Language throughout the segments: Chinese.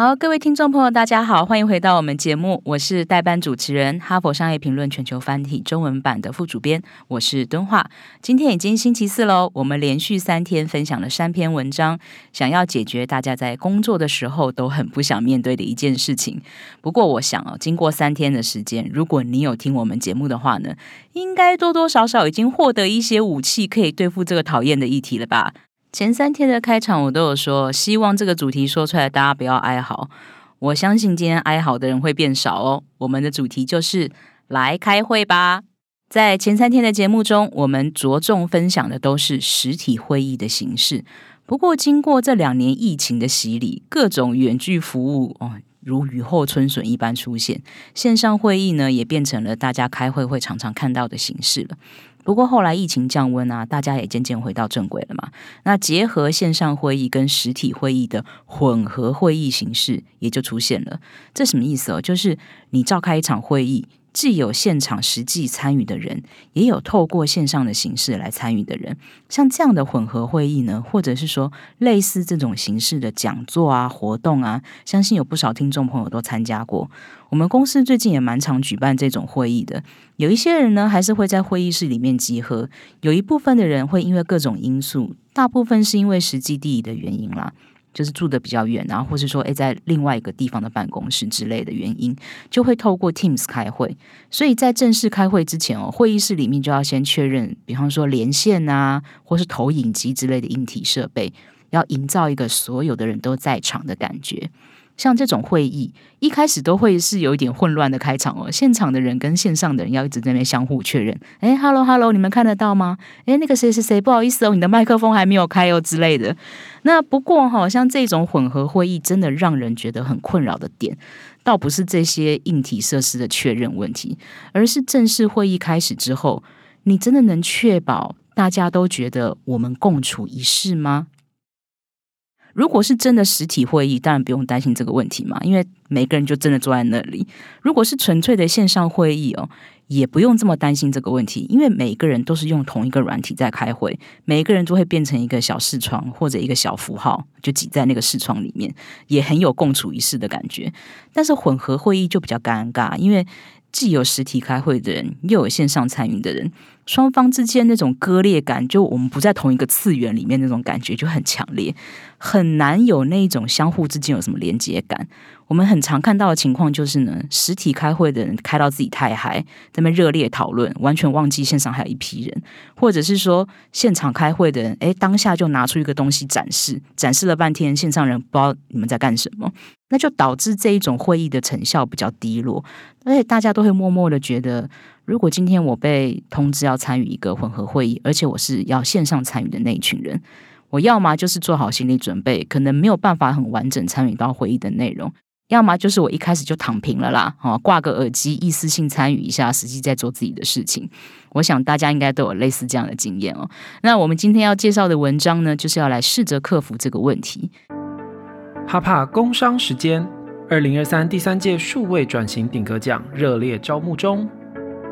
好，各位听众朋友，大家好，欢迎回到我们节目，我是代班主持人，哈佛商业评论全球繁体中文版的副主编，我是敦化。今天已经星期四喽，我们连续三天分享了三篇文章，想要解决大家在工作的时候都很不想面对的一件事情。不过，我想哦，经过三天的时间，如果你有听我们节目的话呢，应该多多少少已经获得一些武器，可以对付这个讨厌的议题了吧。前三天的开场，我都有说，希望这个主题说出来，大家不要哀嚎。我相信今天哀嚎的人会变少哦。我们的主题就是来开会吧。在前三天的节目中，我们着重分享的都是实体会议的形式。不过，经过这两年疫情的洗礼，各种远距服务哦，如雨后春笋一般出现，线上会议呢，也变成了大家开会会常常看到的形式了。不过后来疫情降温啊，大家也渐渐回到正轨了嘛。那结合线上会议跟实体会议的混合会议形式，也就出现了。这什么意思哦？就是你召开一场会议。既有现场实际参与的人，也有透过线上的形式来参与的人。像这样的混合会议呢，或者是说类似这种形式的讲座啊、活动啊，相信有不少听众朋友都参加过。我们公司最近也蛮常举办这种会议的。有一些人呢，还是会在会议室里面集合；有一部分的人会因为各种因素，大部分是因为实际地理的原因啦。就是住的比较远，然后或是说，诶，在另外一个地方的办公室之类的原因，就会透过 Teams 开会。所以在正式开会之前哦，会议室里面就要先确认，比方说连线啊，或是投影机之类的硬体设备，要营造一个所有的人都在场的感觉。像这种会议，一开始都会是有一点混乱的开场哦。现场的人跟线上的人要一直在那边相互确认。哎，hello hello，你们看得到吗？哎，那个谁谁谁，不好意思哦，你的麦克风还没有开哦之类的。那不过哈，像这种混合会议，真的让人觉得很困扰的点，倒不是这些硬体设施的确认问题，而是正式会议开始之后，你真的能确保大家都觉得我们共处一室吗？如果是真的实体会议，当然不用担心这个问题嘛，因为每个人就真的坐在那里。如果是纯粹的线上会议哦，也不用这么担心这个问题，因为每个人都是用同一个软体在开会，每个人都会变成一个小视窗或者一个小符号，就挤在那个视窗里面，也很有共处一室的感觉。但是混合会议就比较尴尬，因为既有实体开会的人，又有线上参与的人。双方之间那种割裂感，就我们不在同一个次元里面那种感觉就很强烈，很难有那种相互之间有什么连接感。我们很常看到的情况就是呢，实体开会的人开到自己太嗨，在那热烈讨论，完全忘记线上还有一批人，或者是说现场开会的人，诶，当下就拿出一个东西展示，展示了半天，线上人不知道你们在干什么，那就导致这一种会议的成效比较低落，而且大家都会默默的觉得。如果今天我被通知要参与一个混合会议，而且我是要线上参与的那一群人，我要么就是做好心理准备，可能没有办法很完整参与到会议的内容；要么就是我一开始就躺平了啦，哦，挂个耳机，一次性参与一下，实际在做自己的事情。我想大家应该都有类似这样的经验哦。那我们今天要介绍的文章呢，就是要来试着克服这个问题。哈帕工商时间，二零二三第三届数位转型顶格奖热烈招募中。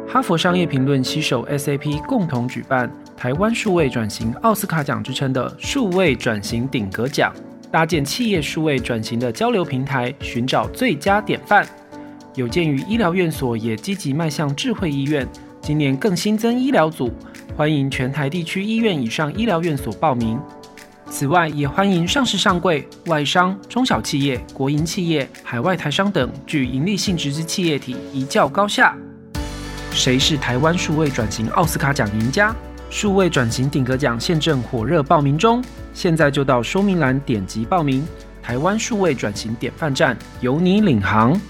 哈佛商业评论携手 SAP 共同举办台湾数位转型奥斯卡奖之称的数位转型顶格奖，搭建企业数位转型的交流平台，寻找最佳典范。有鉴于医疗院所也积极迈向智慧医院，今年更新增医疗组，欢迎全台地区医院以上医疗院所报名。此外，也欢迎上市上柜、外商、中小企业、国营企业、海外台商等具盈利性质之企业体，一较高下。谁是台湾数位转型奥斯卡奖赢家？数位转型顶格奖现正火热报名中，现在就到说明栏点击报名。台湾数位转型典范站由你领航。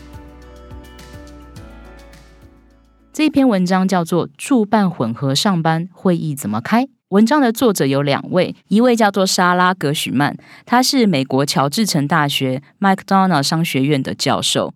这篇文章叫做《助办混合上班会议怎么开》。文章的作者有两位，一位叫做莎拉格许曼，他是美国乔治城大学麦克 n 纳商学院的教授，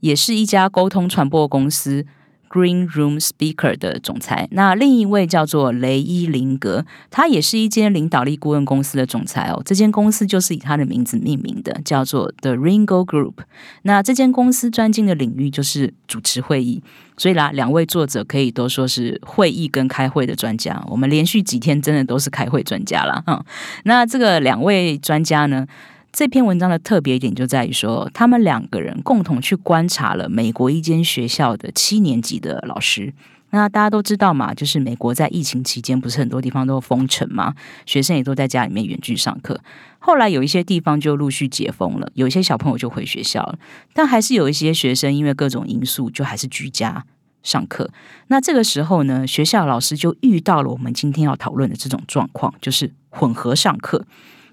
也是一家沟通传播公司。Green Room Speaker 的总裁。那另一位叫做雷伊林格，他也是一间领导力顾问公司的总裁哦。这间公司就是以他的名字命名的，叫做 The Ringo Group。那这间公司专精的领域就是主持会议，所以啦，两位作者可以都说是会议跟开会的专家。我们连续几天真的都是开会专家啦。嗯，那这个两位专家呢？这篇文章的特别点就在于说，他们两个人共同去观察了美国一间学校的七年级的老师。那大家都知道嘛，就是美国在疫情期间不是很多地方都封城嘛，学生也都在家里面远距上课。后来有一些地方就陆续解封了，有一些小朋友就回学校了，但还是有一些学生因为各种因素就还是居家上课。那这个时候呢，学校老师就遇到了我们今天要讨论的这种状况，就是混合上课。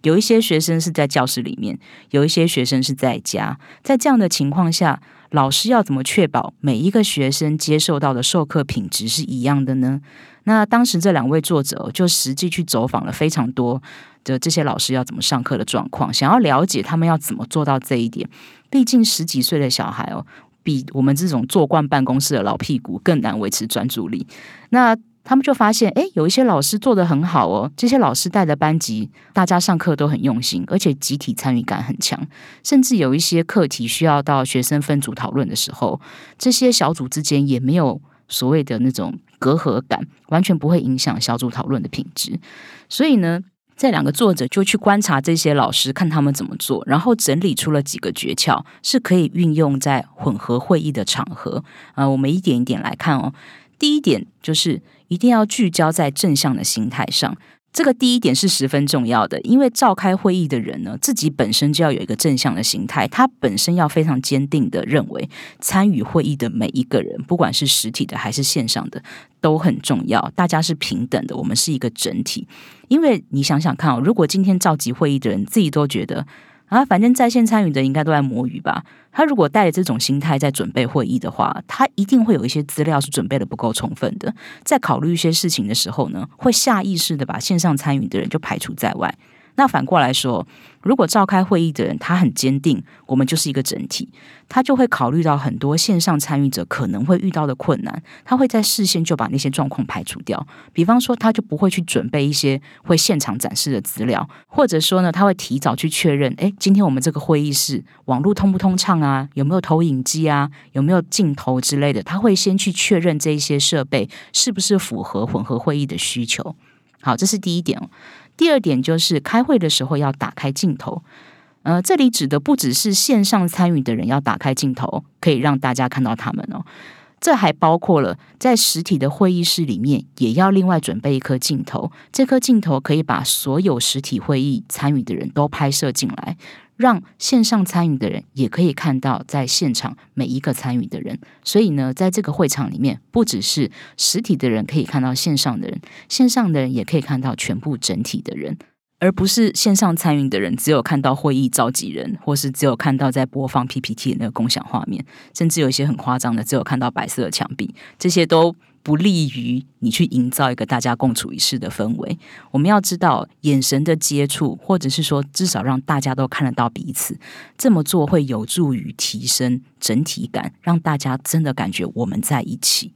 有一些学生是在教室里面，有一些学生是在家。在这样的情况下，老师要怎么确保每一个学生接受到的授课品质是一样的呢？那当时这两位作者就实际去走访了非常多的这些老师要怎么上课的状况，想要了解他们要怎么做到这一点。毕竟十几岁的小孩哦，比我们这种坐惯办公室的老屁股更难维持专注力。那他们就发现，哎，有一些老师做的很好哦。这些老师带的班级，大家上课都很用心，而且集体参与感很强。甚至有一些课题需要到学生分组讨论的时候，这些小组之间也没有所谓的那种隔阂感，完全不会影响小组讨论的品质。所以呢，这两个作者就去观察这些老师，看他们怎么做，然后整理出了几个诀窍，是可以运用在混合会议的场合。啊，我们一点一点来看哦。第一点就是。一定要聚焦在正向的心态上，这个第一点是十分重要的。因为召开会议的人呢，自己本身就要有一个正向的心态，他本身要非常坚定的认为，参与会议的每一个人，不管是实体的还是线上的，都很重要。大家是平等的，我们是一个整体。因为你想想看哦，如果今天召集会议的人自己都觉得。啊，反正在线参与的应该都在摸鱼吧。他如果带着这种心态在准备会议的话，他一定会有一些资料是准备的不够充分的。在考虑一些事情的时候呢，会下意识的把线上参与的人就排除在外。那反过来说，如果召开会议的人他很坚定，我们就是一个整体，他就会考虑到很多线上参与者可能会遇到的困难，他会在事先就把那些状况排除掉。比方说，他就不会去准备一些会现场展示的资料，或者说呢，他会提早去确认，诶，今天我们这个会议室网络通不通畅啊，有没有投影机啊，有没有镜头之类的，他会先去确认这些设备是不是符合混合会议的需求。好，这是第一点。第二点就是开会的时候要打开镜头，呃，这里指的不只是线上参与的人要打开镜头，可以让大家看到他们哦，这还包括了在实体的会议室里面也要另外准备一颗镜头，这颗镜头可以把所有实体会议参与的人都拍摄进来。让线上参与的人也可以看到在现场每一个参与的人，所以呢，在这个会场里面，不只是实体的人可以看到线上的人，线上的人也可以看到全部整体的人，而不是线上参与的人只有看到会议召集人，或是只有看到在播放 PPT 的那个共享画面，甚至有一些很夸张的，只有看到白色的墙壁，这些都。不利于你去营造一个大家共处一室的氛围。我们要知道，眼神的接触，或者是说至少让大家都看得到彼此，这么做会有助于提升整体感，让大家真的感觉我们在一起。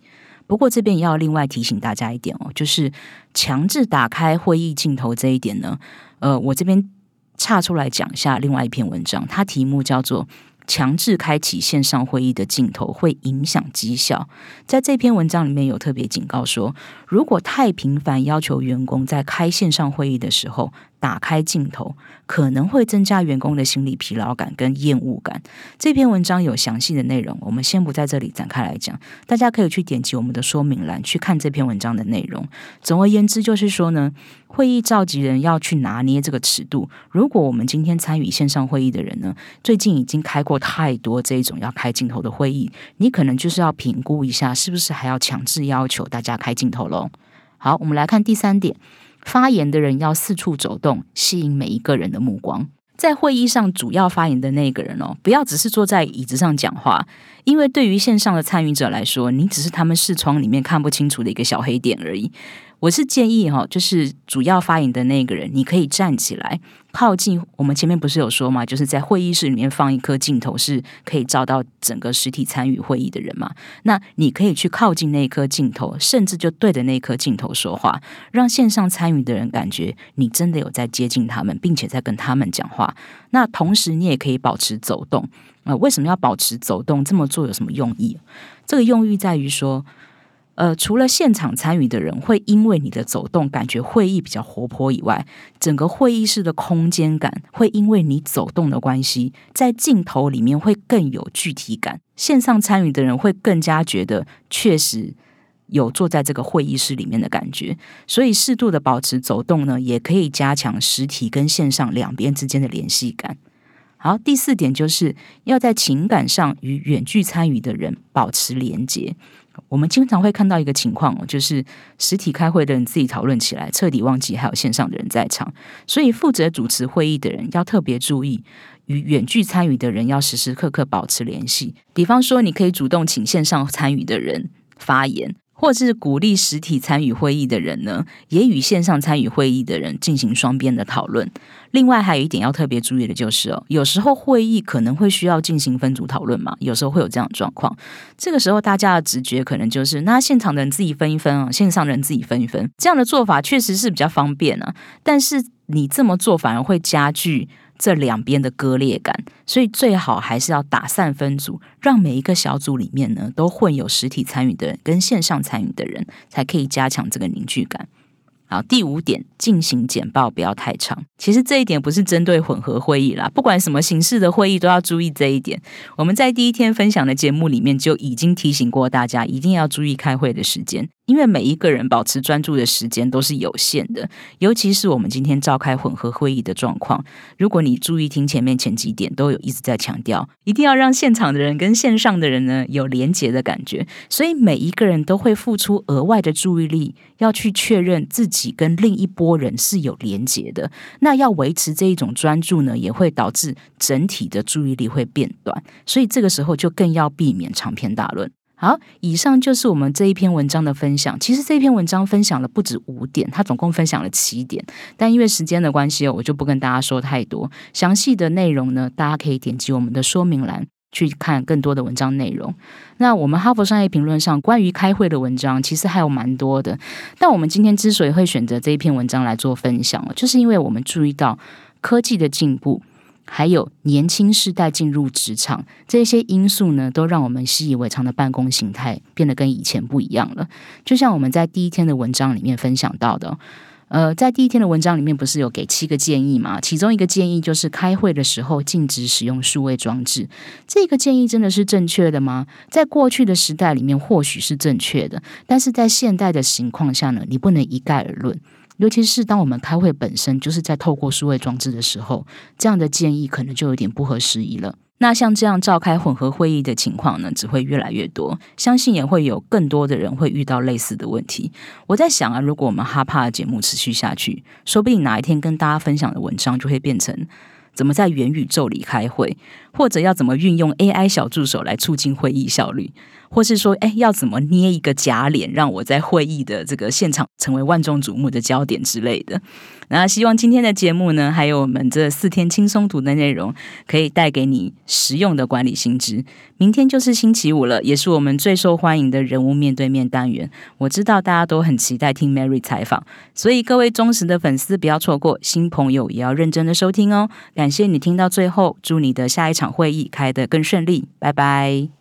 不过这边也要另外提醒大家一点哦，就是强制打开会议镜头这一点呢，呃，我这边岔出来讲一下另外一篇文章，它题目叫做。强制开启线上会议的镜头会影响绩效。在这篇文章里面有特别警告说，如果太频繁要求员工在开线上会议的时候，打开镜头可能会增加员工的心理疲劳感跟厌恶感。这篇文章有详细的内容，我们先不在这里展开来讲，大家可以去点击我们的说明栏去看这篇文章的内容。总而言之，就是说呢，会议召集人要去拿捏这个尺度。如果我们今天参与线上会议的人呢，最近已经开过太多这种要开镜头的会议，你可能就是要评估一下，是不是还要强制要求大家开镜头喽？好，我们来看第三点。发言的人要四处走动，吸引每一个人的目光。在会议上，主要发言的那个人哦，不要只是坐在椅子上讲话，因为对于线上的参与者来说，你只是他们视窗里面看不清楚的一个小黑点而已。我是建议哈，就是主要发言的那个人，你可以站起来，靠近我们前面不是有说嘛，就是在会议室里面放一颗镜头，是可以照到整个实体参与会议的人嘛？那你可以去靠近那颗镜头，甚至就对着那颗镜头说话，让线上参与的人感觉你真的有在接近他们，并且在跟他们讲话。那同时你也可以保持走动啊？为什么要保持走动？这么做有什么用意？这个用意在于说。呃，除了现场参与的人会因为你的走动感觉会议比较活泼以外，整个会议室的空间感会因为你走动的关系，在镜头里面会更有具体感。线上参与的人会更加觉得确实有坐在这个会议室里面的感觉，所以适度的保持走动呢，也可以加强实体跟线上两边之间的联系感。好，第四点就是要在情感上与远距参与的人保持连结。我们经常会看到一个情况哦，就是实体开会的人自己讨论起来，彻底忘记还有线上的人在场。所以负责主持会议的人要特别注意，与远距参与的人要时时刻刻保持联系。比方说，你可以主动请线上参与的人发言。或是鼓励实体参与会议的人呢，也与线上参与会议的人进行双边的讨论。另外，还有一点要特别注意的就是哦，有时候会议可能会需要进行分组讨论嘛，有时候会有这样的状况。这个时候，大家的直觉可能就是，那现场的人自己分一分啊，线上的人自己分一分。这样的做法确实是比较方便啊，但是你这么做反而会加剧。这两边的割裂感，所以最好还是要打散分组，让每一个小组里面呢都混有实体参与的人跟线上参与的人，才可以加强这个凝聚感。好，第五点，进行简报不要太长。其实这一点不是针对混合会议啦，不管什么形式的会议都要注意这一点。我们在第一天分享的节目里面就已经提醒过大家，一定要注意开会的时间。因为每一个人保持专注的时间都是有限的，尤其是我们今天召开混合会议的状况。如果你注意听前面前几点，都有一直在强调，一定要让现场的人跟线上的人呢有连结的感觉。所以每一个人都会付出额外的注意力，要去确认自己跟另一波人是有连结的。那要维持这一种专注呢，也会导致整体的注意力会变短。所以这个时候就更要避免长篇大论。好，以上就是我们这一篇文章的分享。其实这篇文章分享了不止五点，它总共分享了七点。但因为时间的关系哦，我就不跟大家说太多详细的内容呢。大家可以点击我们的说明栏去看更多的文章内容。那我们哈佛商业评论上关于开会的文章，其实还有蛮多的。但我们今天之所以会选择这一篇文章来做分享就是因为我们注意到科技的进步。还有年轻世代进入职场，这些因素呢，都让我们习以为常的办公形态变得跟以前不一样了。就像我们在第一天的文章里面分享到的，呃，在第一天的文章里面不是有给七个建议吗？其中一个建议就是开会的时候禁止使用数位装置。这个建议真的是正确的吗？在过去的时代里面或许是正确的，但是在现代的情况下呢，你不能一概而论。尤其是当我们开会本身就是在透过数位装置的时候，这样的建议可能就有点不合时宜了。那像这样召开混合会议的情况呢，只会越来越多，相信也会有更多的人会遇到类似的问题。我在想啊，如果我们哈帕的节目持续下去，说不定哪一天跟大家分享的文章就会变成怎么在元宇宙里开会，或者要怎么运用 AI 小助手来促进会议效率。或是说，哎，要怎么捏一个假脸，让我在会议的这个现场成为万众瞩目的焦点之类的。那希望今天的节目呢，还有我们这四天轻松读的内容，可以带给你实用的管理心知。明天就是星期五了，也是我们最受欢迎的人物面对面单元。我知道大家都很期待听 Mary 采访，所以各位忠实的粉丝不要错过，新朋友也要认真的收听哦。感谢你听到最后，祝你的下一场场会议开得更顺利，拜拜。